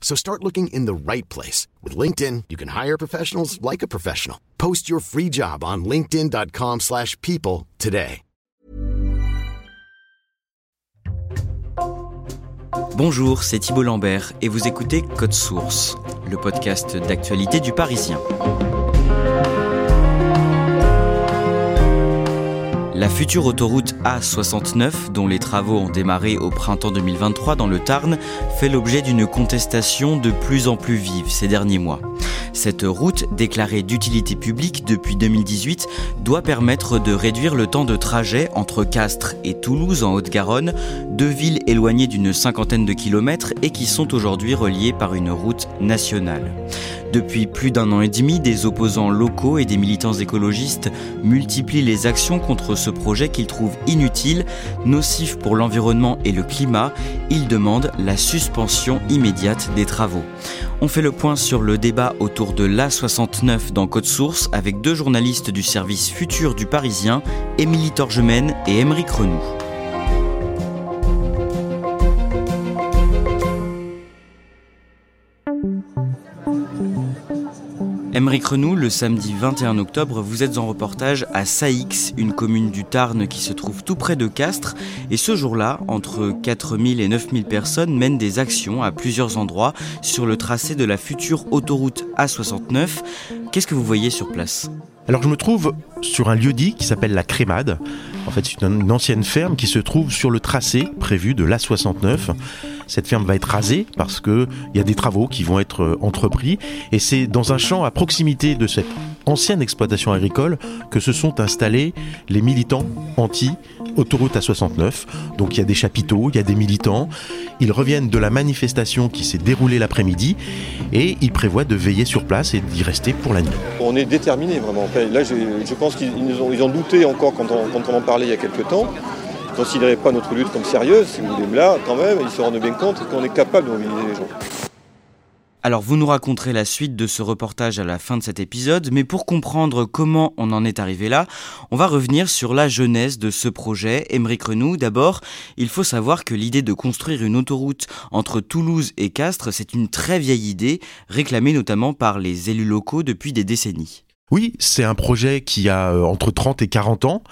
So start looking in the right place. With LinkedIn, you can hire professionals like a professional. Post your free job on linkedin.com slash people today. Bonjour, c'est Thibault Lambert et vous écoutez Code Source, le podcast d'actualité du Parisien. La future autoroute A69, dont les travaux ont démarré au printemps 2023 dans le Tarn, fait l'objet d'une contestation de plus en plus vive ces derniers mois. Cette route, déclarée d'utilité publique depuis 2018, doit permettre de réduire le temps de trajet entre Castres et Toulouse en Haute-Garonne, deux villes éloignées d'une cinquantaine de kilomètres et qui sont aujourd'hui reliées par une route nationale. Depuis plus d'un an et demi, des opposants locaux et des militants écologistes multiplient les actions contre ce projet qu'ils trouvent inutile, nocif pour l'environnement et le climat. Ils demandent la suspension immédiate des travaux. On fait le point sur le débat autour de l'A69 dans Code Source avec deux journalistes du service futur du Parisien, Émilie Torgemène et Émeric Renoux. Émeric Renou, le samedi 21 octobre, vous êtes en reportage à Saïx, une commune du Tarn qui se trouve tout près de Castres. Et ce jour-là, entre 4000 et 9000 personnes mènent des actions à plusieurs endroits sur le tracé de la future autoroute A69. Qu'est-ce que vous voyez sur place? Alors je me trouve sur un lieu dit qui s'appelle la Crémade. En fait, c'est une ancienne ferme qui se trouve sur le tracé prévu de l'A69. Cette ferme va être rasée parce que il y a des travaux qui vont être euh, entrepris et c'est dans un champ à proximité de cette ancienne exploitation agricole que se sont installés les militants anti autoroute A69. Donc il y a des chapiteaux, il y a des militants. Ils reviennent de la manifestation qui s'est déroulée l'après-midi et ils prévoient de veiller sur place et d'y rester pour la nuit. On est déterminés vraiment. Là, je, pense qu'ils ont, ils ont douté encore quand on, quand on en parlait il y a quelques temps ne considéraient pas notre lutte comme sérieuse, si vous voulez, là, quand même, ils se rendent bien compte qu'on est capable de mobiliser les gens. Alors vous nous raconterez la suite de ce reportage à la fin de cet épisode, mais pour comprendre comment on en est arrivé là, on va revenir sur la genèse de ce projet. Émeric Renou, d'abord, il faut savoir que l'idée de construire une autoroute entre Toulouse et Castres, c'est une très vieille idée, réclamée notamment par les élus locaux depuis des décennies. Oui, c'est un projet qui a euh, entre 30 et 40 ans.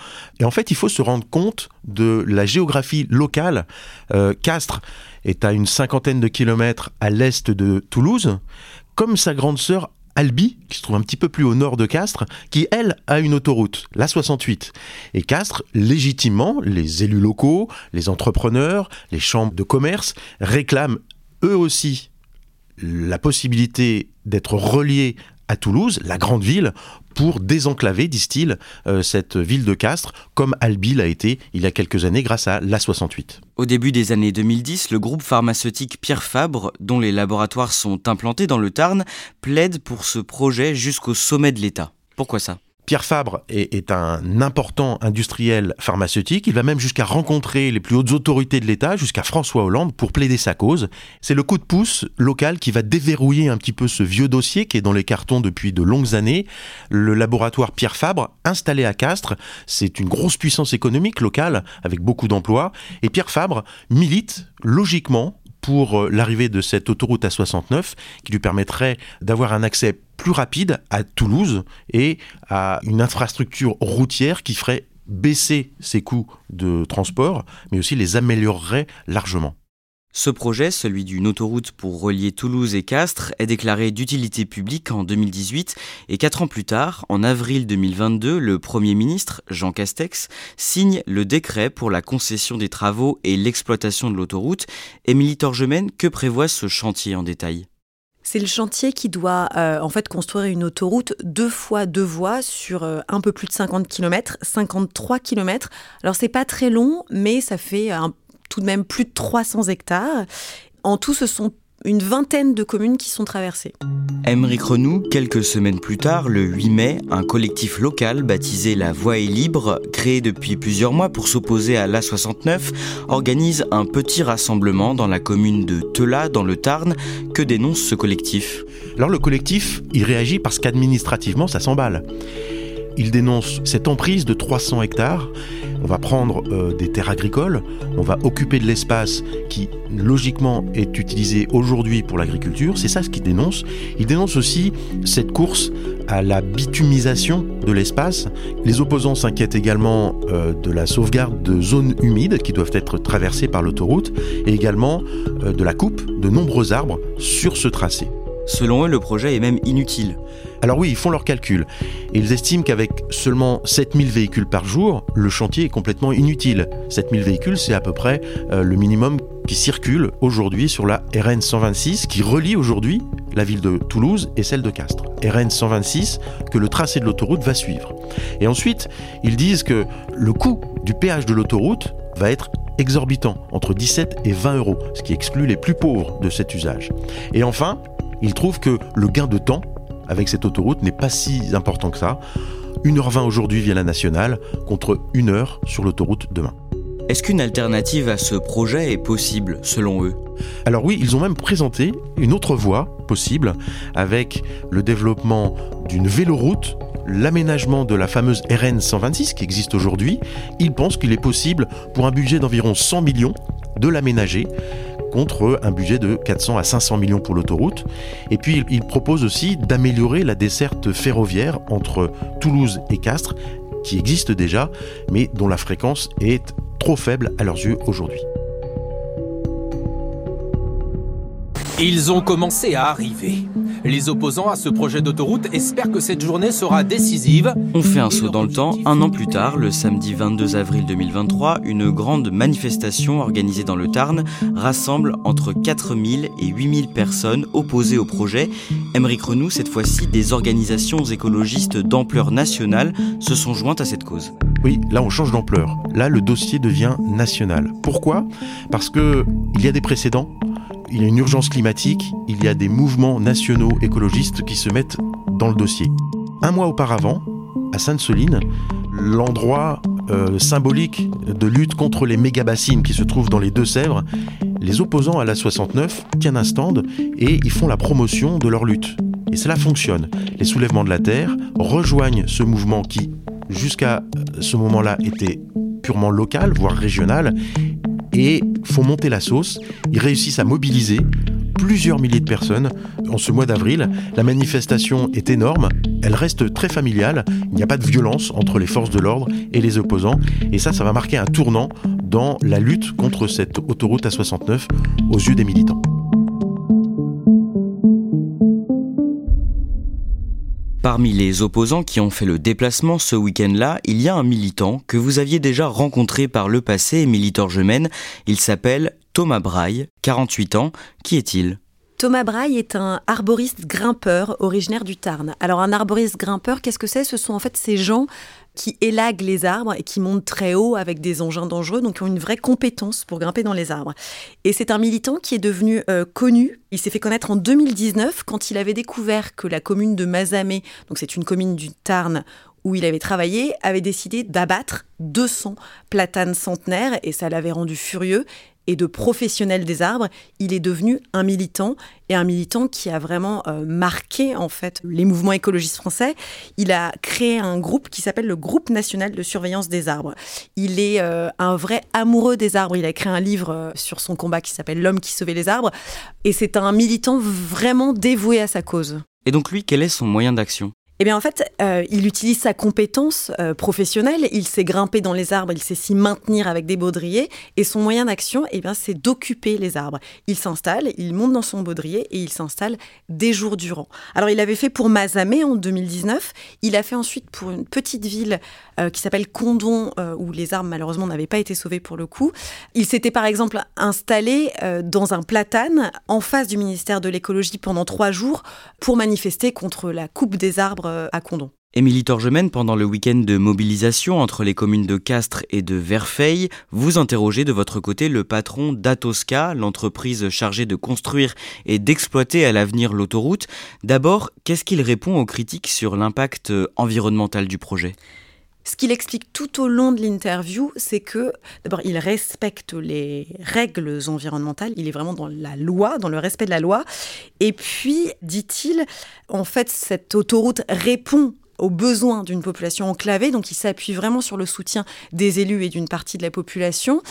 Et en fait, il faut se rendre compte de la géographie locale. Euh, Castres est à une cinquantaine de kilomètres à l'est de Toulouse, comme sa grande sœur Albi, qui se trouve un petit peu plus au nord de Castres, qui, elle, a une autoroute, la 68. Et Castres, légitimement, les élus locaux, les entrepreneurs, les chambres de commerce réclament eux aussi la possibilité d'être reliés à Toulouse, la grande ville, pour désenclaver, disent-ils, euh, cette ville de Castres, comme Albi l'a été il y a quelques années grâce à l'A68. Au début des années 2010, le groupe pharmaceutique Pierre Fabre, dont les laboratoires sont implantés dans le Tarn, plaide pour ce projet jusqu'au sommet de l'État. Pourquoi ça? Pierre Fabre est, un important industriel pharmaceutique. Il va même jusqu'à rencontrer les plus hautes autorités de l'État, jusqu'à François Hollande, pour plaider sa cause. C'est le coup de pouce local qui va déverrouiller un petit peu ce vieux dossier qui est dans les cartons depuis de longues années. Le laboratoire Pierre Fabre, installé à Castres, c'est une grosse puissance économique locale avec beaucoup d'emplois. Et Pierre Fabre milite logiquement pour euh, l'arrivée de cette autoroute A69 qui lui permettrait d'avoir un accès plus rapide à Toulouse et à une infrastructure routière qui ferait baisser ses coûts de transport, mais aussi les améliorerait largement. Ce projet, celui d'une autoroute pour relier Toulouse et Castres, est déclaré d'utilité publique en 2018 et quatre ans plus tard, en avril 2022, le Premier ministre, Jean Castex, signe le décret pour la concession des travaux et l'exploitation de l'autoroute. Émilie Torgemène, que prévoit ce chantier en détail? C'est le chantier qui doit euh, en fait construire une autoroute deux fois deux voies sur euh, un peu plus de 50 km, 53 km. Alors c'est pas très long, mais ça fait un tout de même plus de 300 hectares. En tout, ce sont une vingtaine de communes qui sont traversées. Emmerich Renou, quelques semaines plus tard, le 8 mai, un collectif local baptisé La Voix est libre, créé depuis plusieurs mois pour s'opposer à l'A69, organise un petit rassemblement dans la commune de Tela, dans le Tarn. Que dénonce ce collectif? Alors le collectif, il réagit parce qu'administrativement, ça s'emballe. Il dénonce cette emprise de 300 hectares. On va prendre euh, des terres agricoles, on va occuper de l'espace qui logiquement est utilisé aujourd'hui pour l'agriculture. C'est ça ce qu'il dénonce. Il dénonce aussi cette course à la bitumisation de l'espace. Les opposants s'inquiètent également euh, de la sauvegarde de zones humides qui doivent être traversées par l'autoroute et également euh, de la coupe de nombreux arbres sur ce tracé. Selon eux, le projet est même inutile. Alors oui, ils font leurs calculs. ils estiment qu'avec seulement 7000 véhicules par jour, le chantier est complètement inutile. 7000 véhicules, c'est à peu près euh, le minimum qui circule aujourd'hui sur la RN 126 qui relie aujourd'hui la ville de Toulouse et celle de Castres. RN 126 que le tracé de l'autoroute va suivre. Et ensuite, ils disent que le coût du péage de l'autoroute va être exorbitant, entre 17 et 20 euros, ce qui exclut les plus pauvres de cet usage. Et enfin, il trouve que le gain de temps avec cette autoroute n'est pas si important que ça. 1h20 aujourd'hui via la nationale contre 1 heure sur l'autoroute demain. Est-ce qu'une alternative à ce projet est possible selon eux? Alors oui, ils ont même présenté une autre voie possible avec le développement d'une véloroute l'aménagement de la fameuse RN 126 qui existe aujourd'hui, ils pensent qu'il est possible, pour un budget d'environ 100 millions, de l'aménager contre un budget de 400 à 500 millions pour l'autoroute. Et puis il propose aussi d'améliorer la desserte ferroviaire entre Toulouse et Castres, qui existe déjà, mais dont la fréquence est trop faible à leurs yeux aujourd'hui. Ils ont commencé à arriver. Les opposants à ce projet d'autoroute espèrent que cette journée sera décisive. On fait un saut dans le temps. Un an plus tard, le samedi 22 avril 2023, une grande manifestation organisée dans le Tarn rassemble entre 4000 et 8000 personnes opposées au projet. Émeric Renou, cette fois-ci, des organisations écologistes d'ampleur nationale se sont jointes à cette cause. Oui, là on change d'ampleur. Là le dossier devient national. Pourquoi? Parce que il y a des précédents il y a une urgence climatique, il y a des mouvements nationaux écologistes qui se mettent dans le dossier. Un mois auparavant, à Sainte-Soline, l'endroit euh, symbolique de lutte contre les méga-bassines qui se trouvent dans les Deux-Sèvres, les opposants à la 69 tiennent un stand et ils font la promotion de leur lutte. Et cela fonctionne. Les soulèvements de la Terre rejoignent ce mouvement qui, jusqu'à ce moment-là, était purement local, voire régional, et font monter la sauce. Ils réussissent à mobiliser plusieurs milliers de personnes en ce mois d'avril. La manifestation est énorme, elle reste très familiale, il n'y a pas de violence entre les forces de l'ordre et les opposants, et ça, ça va marquer un tournant dans la lutte contre cette autoroute A69 aux yeux des militants. Parmi les opposants qui ont fait le déplacement ce week-end-là, il y a un militant que vous aviez déjà rencontré par le passé, militant Gemène. Il s'appelle Thomas Braille, 48 ans. Qui est-il? Thomas Braille est un arboriste grimpeur originaire du Tarn. Alors un arboriste grimpeur, qu'est-ce que c'est? Ce sont en fait ces gens qui élaguent les arbres et qui montent très haut avec des engins dangereux, donc qui ont une vraie compétence pour grimper dans les arbres. Et c'est un militant qui est devenu euh, connu. Il s'est fait connaître en 2019 quand il avait découvert que la commune de Mazamé, donc c'est une commune du Tarn où il avait travaillé, avait décidé d'abattre 200 platanes centenaires et ça l'avait rendu furieux et de professionnel des arbres, il est devenu un militant et un militant qui a vraiment euh, marqué en fait les mouvements écologistes français. Il a créé un groupe qui s'appelle le Groupe national de surveillance des arbres. Il est euh, un vrai amoureux des arbres. Il a écrit un livre euh, sur son combat qui s'appelle L'homme qui sauvait les arbres et c'est un militant vraiment dévoué à sa cause. Et donc lui, quel est son moyen d'action? Eh bien, en fait, euh, il utilise sa compétence euh, professionnelle. Il sait grimper dans les arbres, il sait s'y maintenir avec des baudriers. Et son moyen d'action, eh bien, c'est d'occuper les arbres. Il s'installe, il monte dans son baudrier et il s'installe des jours durant. Alors, il avait fait pour Mazamé en 2019. Il a fait ensuite pour une petite ville euh, qui s'appelle Condon, où les arbres, malheureusement, n'avaient pas été sauvés pour le coup. Il s'était, par exemple, installé dans un platane en face du ministère de l'écologie pendant trois jours pour manifester contre la coupe des arbres à Condon. Émilie Torgemène, pendant le week-end de mobilisation entre les communes de Castres et de Verfeil, vous interrogez de votre côté le patron d'Atosca, l'entreprise chargée de construire et d'exploiter à l'avenir l'autoroute. D'abord, qu'est-ce qu'il répond aux critiques sur l'impact environnemental du projet? Ce qu'il explique tout au long de l'interview, c'est que d'abord, il respecte les règles environnementales, il est vraiment dans la loi, dans le respect de la loi. Et puis, dit-il, en fait, cette autoroute répond aux besoins d'une population enclavée, donc il s'appuie vraiment sur le soutien des élus et d'une partie de la population.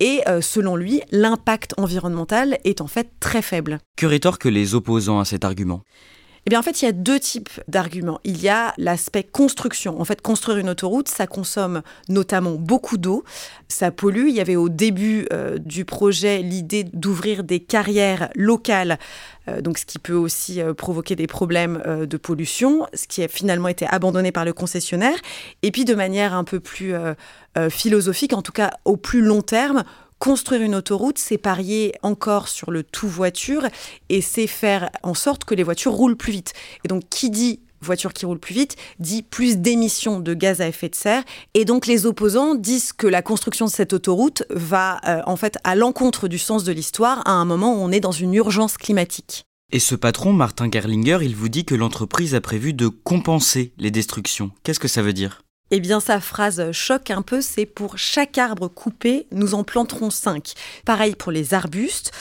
Et euh, selon lui, l'impact environnemental est en fait très faible. Que rétorquent les opposants à cet argument? Eh bien, en fait, il y a deux types d'arguments. Il y a l'aspect construction. En fait, construire une autoroute, ça consomme notamment beaucoup d'eau, ça pollue. Il y avait au début euh, du projet l'idée d'ouvrir des carrières locales, euh, ce qui peut aussi euh, provoquer des problèmes de pollution, ce qui a finalement été abandonné par le concessionnaire. Et puis, de manière un peu plus philosophique, en tout cas au plus long terme, Construire une autoroute, c'est parier encore sur le tout voiture et c'est faire en sorte que les voitures roulent plus vite. Et donc, qui dit voiture qui roule plus vite dit plus d'émissions de gaz à effet de serre. Et donc les opposants disent que la construction de cette autoroute va euh, en fait à l'encontre du sens de l'histoire à un moment où on est dans une urgence climatique. Et ce patron, Martin Gerlinger, il vous dit que l'entreprise a prévu de compenser les destructions. Qu'est-ce que ça veut dire? Eh bien, sa phrase choque un peu, c'est pour chaque arbre coupé, nous en planterons cinq. Pareil pour les arbustes.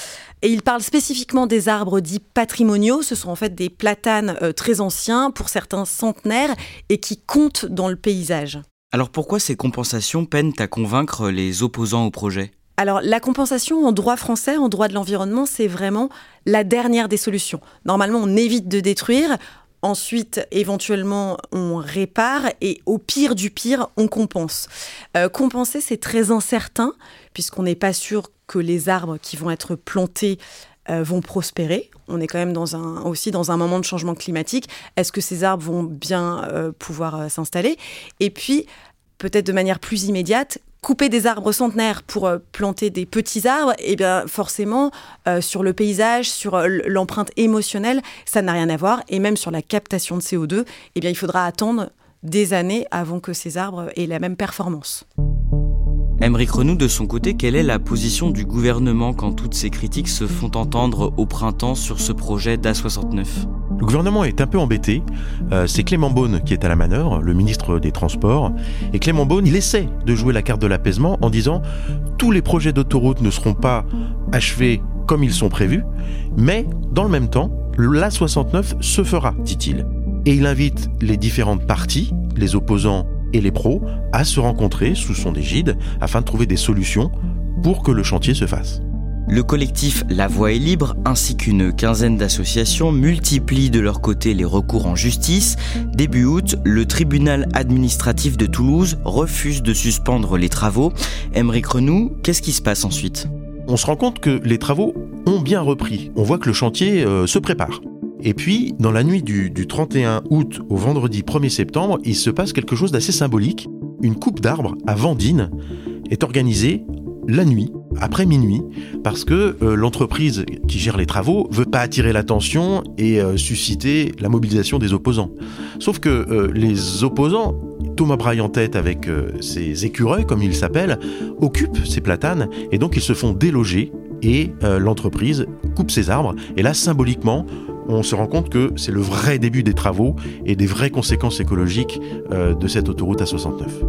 Et il parle spécifiquement des arbres dits patrimoniaux. Ce sont en fait des platanes euh, très anciens, pour certains centenaires, et qui comptent dans le paysage. Alors pourquoi ces compensations peinent à convaincre les opposants au projet? Alors la compensation en droit français, en droit de l'environnement, c'est vraiment la dernière des solutions. Normalement, on évite de détruire, Ensuite, éventuellement, on répare et au pire du pire, on compense. Euh, compenser, c'est très incertain puisqu'on n'est pas sûr que les arbres qui vont être plantés euh, vont prospérer. On est quand même aussi dans un moment de changement climatique. Est-ce que ces arbres vont bien euh, pouvoir s'installer? Et puis, peut-être de manière plus immédiate, couper des arbres centenaires pour euh, planter des petits arbres, eh bien forcément, euh, sur le paysage, sur euh, l'empreinte émotionnelle, ça n'a rien à voir. Et même sur la captation de CO2, eh bien, il faudra attendre des années avant que ces arbres aient la même performance. Émeric Renou, de son côté, quelle est la position du gouvernement quand toutes ces critiques se font entendre au printemps sur ce projet d'A69 Le gouvernement est un peu embêté. Euh, c'est Clément Beaune qui est à la manœuvre, le ministre des Transports. Et Clément Beaune, il essaie de jouer la carte de l'apaisement en disant tous les projets d'autoroute ne seront pas achevés comme ils sont prévus, mais dans le même temps, l'A69 se fera, dit-il. Et il invite les différentes parties, les opposants et les pros à se rencontrer sous son égide afin de trouver des solutions pour que le chantier se fasse. Le collectif La Voix est libre ainsi qu'une quinzaine d'associations multiplient de leur côté les recours en justice. Début août, le tribunal administratif de Toulouse refuse de suspendre les travaux. Émeric Renou, qu'est-ce qui se passe ensuite? On se rend compte que les travaux ont bien repris. On voit que le chantier euh, se prépare. Et puis, dans la nuit du, 31 août au vendredi 1er septembre, il se passe quelque chose d'assez symbolique. Une coupe d'arbres à Vendine est organisée la nuit, après minuit, parce que euh, l'entreprise qui gère les travaux veut pas attirer l'attention et euh, susciter la mobilisation des opposants. Sauf que euh, les opposants, Thomas Braille en tête avec ses écureuils, comme il s'appelle, occupent ces platanes et donc ils se font déloger et l'entreprise coupe ses arbres. Et là, symboliquement, on se rend compte que c'est le vrai début des travaux et des vraies conséquences écologiques euh, de cette autoroute à 69.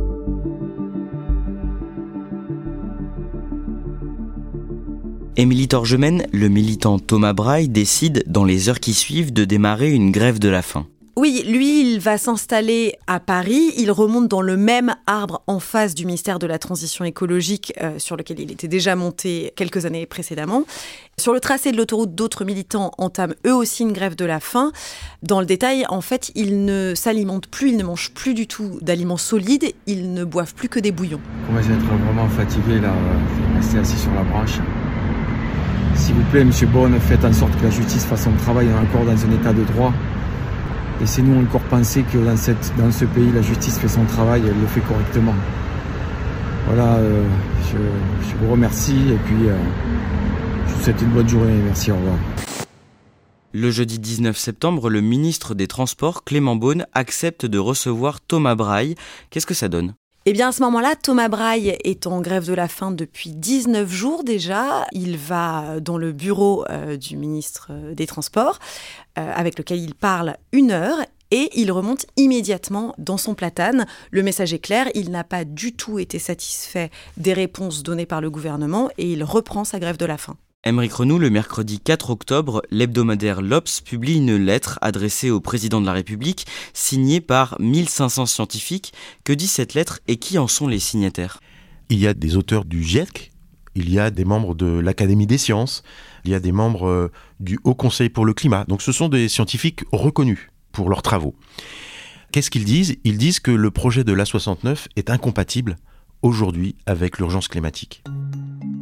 Émilie Torgemène, le militant Thomas Braille décide, dans les heures qui suivent, de démarrer une grève de la faim. Oui, lui, il va s'installer à Paris. Il remonte dans le même arbre en face du ministère de la Transition écologique euh, sur lequel il était déjà monté quelques années précédemment. Sur le tracé de l'autoroute, d'autres militants entament eux aussi une grève de la faim. Dans le détail, en fait, ils ne s'alimentent plus, ils ne mangent plus du tout d'aliments solides, ils ne boivent plus que des bouillons. On va être vraiment fatigué là, rester assis sur la branche. S'il vous plaît, Monsieur Bonne, faites en sorte que la justice fasse son travail. Encore dans un état de droit. Laissez-nous encore penser que dans, cette, dans ce pays, la justice fait son travail et elle le fait correctement. Voilà, euh, je, vous remercie et puis euh, je vous souhaite une bonne journée. Merci, au revoir. Le jeudi 19 septembre, le ministre des Transports, Clément Beaune, accepte de recevoir Thomas Braille. Qu'est-ce que ça donne? Eh bien, à ce moment-là, Thomas Braille est en grève de la faim depuis 19 jours déjà. Il va dans le bureau euh, du ministre euh, des Transports, euh, avec lequel il parle une heure. Et il remonte immédiatement dans son platane. Le message est clair, il n'a pas du tout été satisfait des réponses données par le gouvernement et il reprend sa grève de la faim. Émeric Renou, le mercredi 4 octobre, l'hebdomadaire L'Obs publie une lettre adressée au président de la République, signée par 1500 scientifiques. Que dit cette lettre et qui en sont les signataires? Il y a des auteurs du GIEC, il y a des membres de l'Académie des sciences, il y a des membres euh, du Haut Conseil pour le climat. Donc ce sont des scientifiques reconnus pour leurs travaux. Qu'est-ce qu'ils disent? Ils disent que le projet de l'A69 est incompatible aujourd'hui avec l'urgence climatique.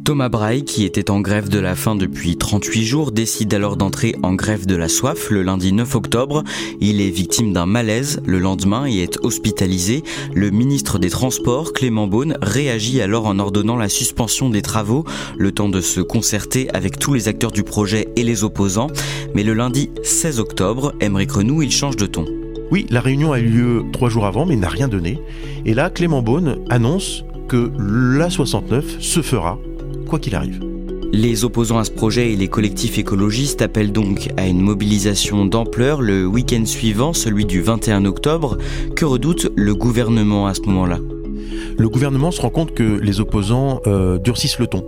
Thomas Braille, qui était en grève de la faim depuis 38 jours, décide alors d'entrer en grève de la soif le lundi 9 octobre. Il est victime d'un malaise le lendemain et est hospitalisé. Le ministre des Transports, Clément Beaune, réagit alors en ordonnant la suspension des travaux, le temps de se concerter avec tous les acteurs du projet et les opposants. Mais le lundi 16 octobre, Émeric Renou, il change de ton. Oui, la réunion a eu lieu trois jours avant, mais n'a rien donné. Et là, Clément Beaune annonce que l'A69 se fera quoi qu'il arrive. Les opposants à ce projet et les collectifs écologistes appellent donc à une mobilisation d'ampleur le week-end suivant, celui du 21 octobre. Que redoute le gouvernement à ce moment-là? Le gouvernement se rend compte que les opposants euh, durcissent le ton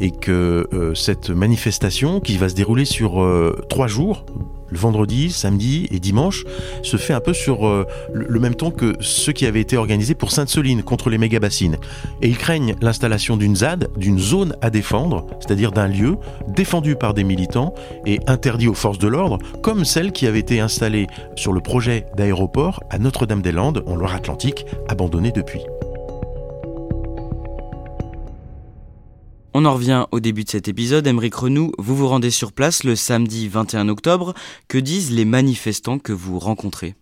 et que euh, cette manifestation qui va se dérouler sur euh, trois jours, le vendredi, samedi et dimanche, se fait un peu sur le même ton que ceux qui avaient été organisés pour Sainte-Soline contre les méga-bassines. Et ils craignent l'installation d'une ZAD, d'une zone à défendre, c'est-à-dire d'un lieu défendu par des militants et interdit aux forces de l'ordre, comme celle qui avait été installée sur le projet d'aéroport à Notre-Dame-des-Landes, en Loire-Atlantique, abandonné depuis. On en revient au début de cet épisode. Emeric Renou, vous vous rendez sur place le samedi 21 octobre. Que disent les manifestants que vous rencontrez?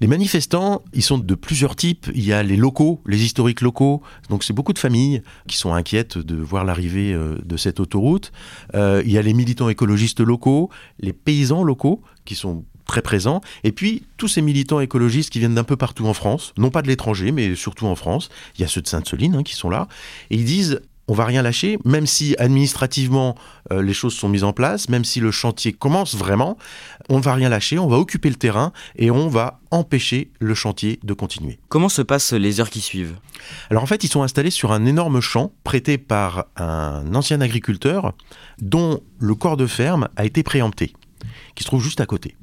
Les manifestants, ils sont de plusieurs types. Il y a les locaux, les historiques locaux. Donc c'est beaucoup de familles qui sont inquiètes de voir l'arrivée euh, de cette autoroute. Euh, il y a les militants écologistes locaux, les paysans locaux qui sont très présents. Et puis tous ces militants écologistes qui viennent d'un peu partout en France, non pas de l'étranger, mais surtout en France. Il y a ceux de Sainte-Soline hein, qui sont là. Et ils disent on va rien lâcher, même si administrativement euh, les choses sont mises en place, même si le chantier commence vraiment, on ne va rien lâcher, on va occuper le terrain et on va empêcher le chantier de continuer. Comment se passent les heures qui suivent? Alors en fait, ils sont installés sur un énorme champ prêté par un ancien agriculteur dont le corps de ferme a été préempté, qui se trouve juste à côté.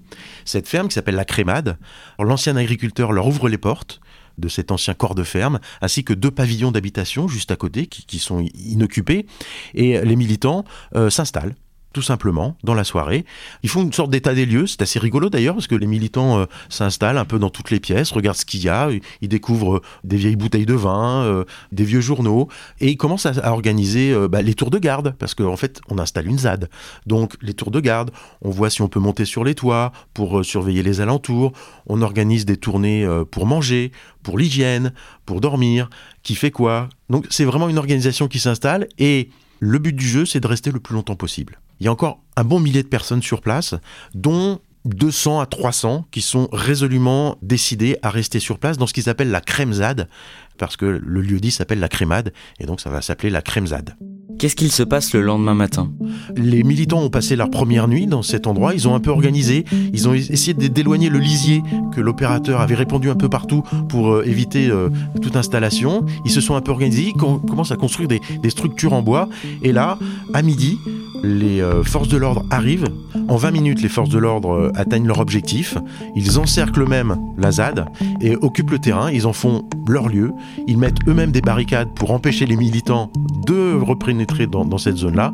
Cette ferme qui s'appelle la Crémade, l'ancien agriculteur leur ouvre les portes, de cet ancien corps de ferme, ainsi que deux pavillons d'habitation juste à côté qui, sont inoccupés. Et les militants euh, s'installent tout simplement, dans la soirée. Ils font une sorte d'état des lieux, c'est assez rigolo d'ailleurs, parce que les militants euh, s'installent un peu dans toutes les pièces, regardent ce qu'il y a, ils découvrent des vieilles bouteilles de vin, euh, des vieux journaux, et ils commencent à, organiser euh, bah, les tours de garde, parce qu'en fait, on installe une ZAD. Donc, les tours de garde, on voit si on peut monter sur les toits pour surveiller les alentours, on organise des tournées pour manger, pour l'hygiène, pour dormir, qui fait quoi? Donc, c'est vraiment une organisation qui s'installe, et le but du jeu, c'est de rester le plus longtemps possible. Il y a encore un bon millier de personnes sur place, dont 200 à 300 qui sont résolument décidés à rester sur place dans ce qu'ils appellent la crèmezade, parce que le lieu dit s'appelle la crémade, et donc ça va s'appeler la crèmezade. Qu'est-ce qu'il se passe le lendemain matin Les militants ont passé leur première nuit dans cet endroit, ils ont un peu organisé, ils ont essayé d'éloigner le lisier que l'opérateur avait répandu un peu partout pour euh, éviter euh, toute installation. Ils se sont un peu organisés, ils commencent à construire des, des structures en bois, et là, à midi, les euh, forces de l'ordre arrivent. En 20 minutes, les forces de l'ordre atteignent leur objectif. Ils encerclent eux-mêmes la ZAD et occupent le terrain. Ils en font leur lieu. Ils mettent eux-mêmes des barricades pour empêcher les militants de repénétrer dans, cette zone-là.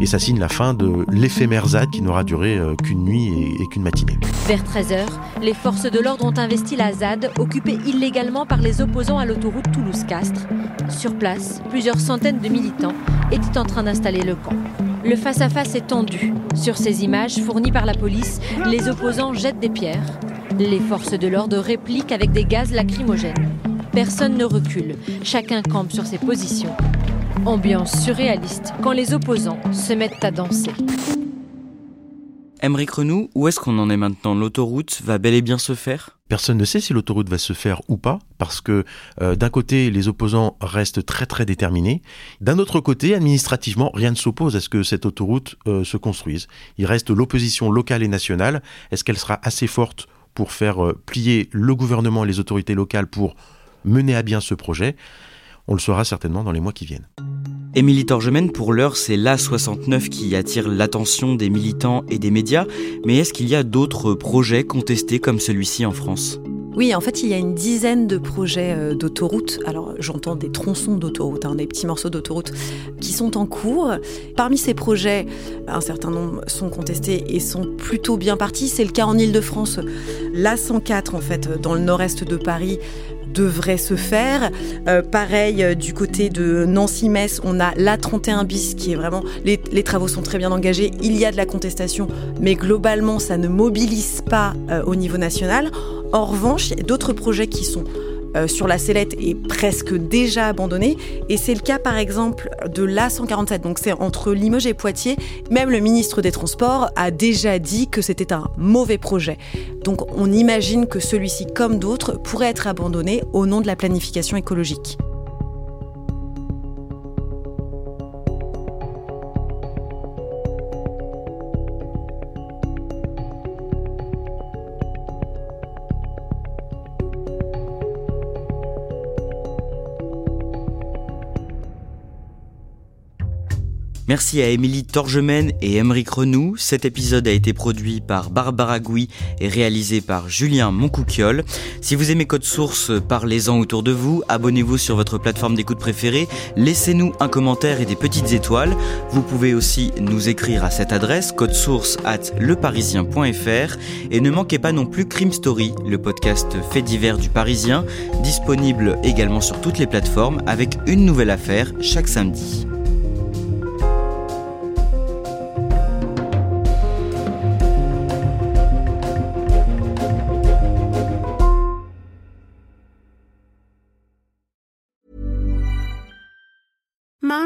Et ça signe la fin de l'éphémère ZAD qui n'aura duré euh, qu'une nuit et, et qu'une matinée. Vers 13h, les forces de l'ordre ont investi la ZAD, occupée illégalement par les opposants à l'autoroute Toulouse-Castres. Sur place, plusieurs centaines de militants étaient en train d'installer le camp. Le face-à-face est tendu. Sur ces images fournies par la police, les opposants jettent des pierres. Les forces de l'ordre répliquent avec des gaz lacrymogènes. Personne ne recule, chacun campe sur ses positions. Ambiance surréaliste quand les opposants se mettent à danser. Emmerich Renou, où est-ce qu'on en est maintenant? L'autoroute va bel et bien se faire? Personne ne sait si l'autoroute va se faire ou pas, parce que euh, d'un côté, les opposants restent très très déterminés. D'un autre côté, administrativement, rien ne s'oppose à ce que cette autoroute euh, se construise. Il reste l'opposition locale et nationale. Est-ce qu'elle sera assez forte pour faire euh, plier le gouvernement et les autorités locales pour mener à bien ce projet On le saura certainement dans les mois qui viennent. Émilie Torgemène, pour l'heure, c'est l'A69 qui attire l'attention des militants et des médias, mais est-ce qu'il y a d'autres projets contestés comme celui-ci en France? Oui, en fait, il y a une dizaine de projets euh, d'autoroute. Alors, j'entends des tronçons d'autoroute, hein, des petits morceaux d'autoroute qui sont en cours. Parmi ces projets, un certain nombre sont contestés et sont plutôt bien partis. C'est le cas en Ile-de-France. L'A104, en fait, dans le nord-est de Paris, devrait se faire. Euh, pareil, euh, du côté de Nancy-Metz, on a l'A31 bis qui est vraiment. Les, les, travaux sont très bien engagés. Il y a de la contestation, mais globalement, ça ne mobilise pas euh, au niveau national. En revanche, il y a d'autres projets qui sont euh, sur la sellette est presque déjà abandonné. Et c'est le cas par exemple de l'A147. Donc c'est entre Limoges et Poitiers. Même le ministre des Transports a déjà dit que c'était un mauvais projet. Donc on imagine que celui-ci, comme d'autres, pourrait être abandonné au nom de la planification écologique. Merci à Émilie Torgemène et Emeric Renou. Cet épisode a été produit par Barbara Gouy et réalisé par Julien Moncouquiole. Si vous aimez Code Source, parlez-en autour de vous, abonnez-vous sur votre plateforme d'écoute préférée, laissez-nous un commentaire et des petites étoiles. Vous pouvez aussi nous écrire à cette adresse, codesource at leparisien.fr et ne manquez pas non plus Crime Story, le podcast fait divers du Parisien, disponible également sur toutes les plateformes avec une nouvelle affaire chaque samedi.